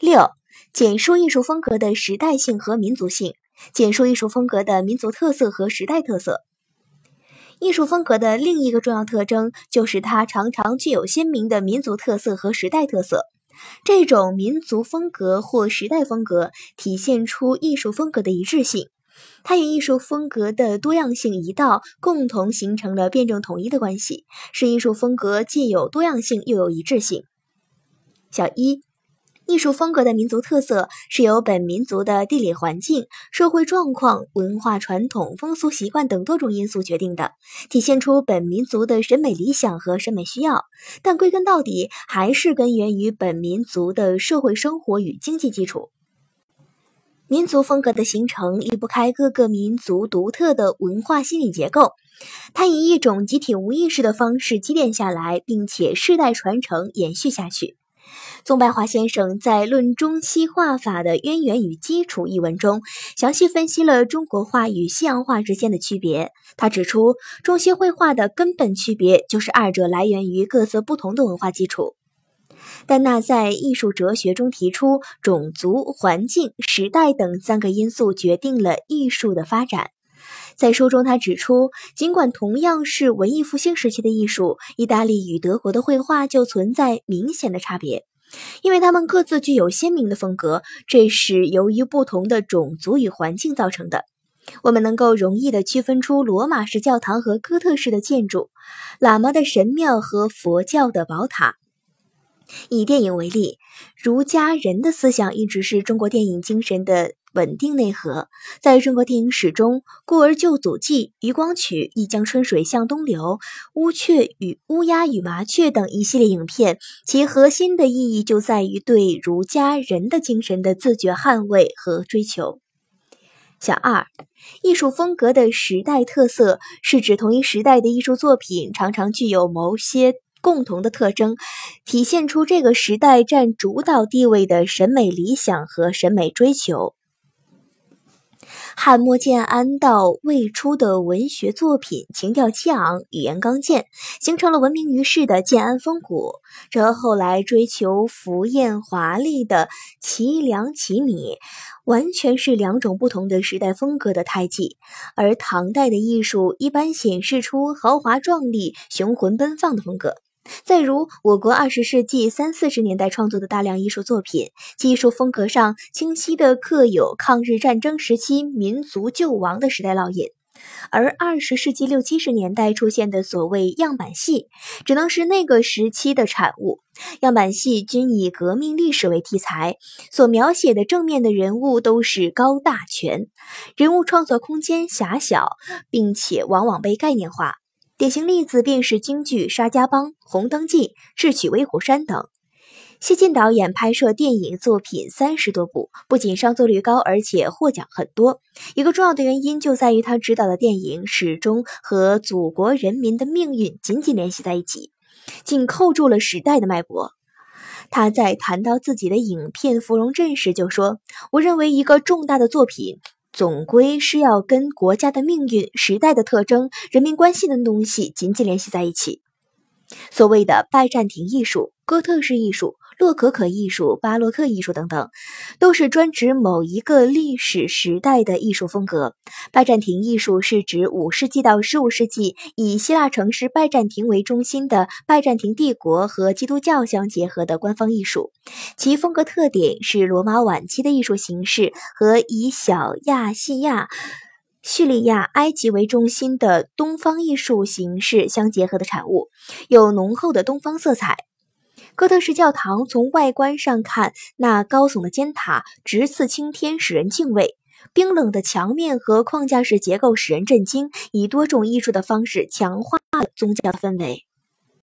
六、简述艺术风格的时代性和民族性，简述艺术风格的民族特色和时代特色。艺术风格的另一个重要特征就是它常常具有鲜明的民族特色和时代特色。这种民族风格或时代风格体现出艺术风格的一致性，它与艺术风格的多样性一道，共同形成了辩证统一的关系，使艺术风格既有多样性又有一致性。小一。艺术风格的民族特色是由本民族的地理环境、社会状况、文化传统、风俗习惯等多种因素决定的，体现出本民族的审美理想和审美需要。但归根到底，还是根源于本民族的社会生活与经济基础。民族风格的形成离不开各个民族独特的文化心理结构，它以一种集体无意识的方式积淀下来，并且世代传承延续下去。宗白华先生在《论中西画法的渊源与基础》一文中，详细分析了中国画与西洋画之间的区别。他指出，中西绘画的根本区别就是二者来源于各色不同的文化基础。丹纳在艺术哲学中提出，种族、环境、时代等三个因素决定了艺术的发展。在书中，他指出，尽管同样是文艺复兴时期的艺术，意大利与德国的绘画就存在明显的差别，因为他们各自具有鲜明的风格，这是由于不同的种族与环境造成的。我们能够容易地区分出罗马式教堂和哥特式的建筑，喇嘛的神庙和佛教的宝塔。以电影为例，儒家人的思想一直是中国电影精神的。稳定内核，在中国电影史中，《故儿救祖记》《渔光曲》《一江春水向东流》《乌鹊与乌鸦与麻雀》等一系列影片，其核心的意义就在于对儒家人的精神的自觉捍卫和追求。小二，艺术风格的时代特色是指同一时代的艺术作品常常具有某些共同的特征，体现出这个时代占主导地位的审美理想和审美追求。汉末建安到魏初的文学作品情调激昂，语言刚健，形成了闻名于世的建安风骨。这和后来追求浮艳华丽的齐梁齐米，完全是两种不同的时代风格的胎记。而唐代的艺术一般显示出豪华壮丽、雄浑奔放的风格。再如我国二十世纪三四十年代创作的大量艺术作品，技术风格上清晰的刻有抗日战争时期民族救亡的时代烙印；而二十世纪六七十年代出现的所谓样板戏，只能是那个时期的产物。样板戏均以革命历史为题材，所描写的正面的人物都是高大全，人物创作空间狭小，并且往往被概念化。典型例子便是京剧《沙家浜》《红灯记》《智取威虎山》等。谢晋导演拍摄电影作品三十多部，不仅上座率高，而且获奖很多。一个重要的原因就在于他执导的电影始终和祖国人民的命运紧紧联系在一起，紧扣住了时代的脉搏。他在谈到自己的影片《芙蓉镇》时就说：“我认为一个重大的作品。”总归是要跟国家的命运、时代的特征、人民关系的东西紧紧联系在一起。所谓的拜占庭艺术、哥特式艺术。洛可可艺术、巴洛克艺术等等，都是专指某一个历史时代的艺术风格。拜占庭艺术是指五世纪到十五世纪以希腊城市拜占庭为中心的拜占庭帝国和基督教相结合的官方艺术，其风格特点是罗马晚期的艺术形式和以小亚细亚、叙利亚、埃及为中心的东方艺术形式相结合的产物，有浓厚的东方色彩。哥特式教堂从外观上看，那高耸的尖塔直刺青天，使人敬畏；冰冷的墙面和框架式结构使人震惊，以多种艺术的方式强化了宗教的氛围。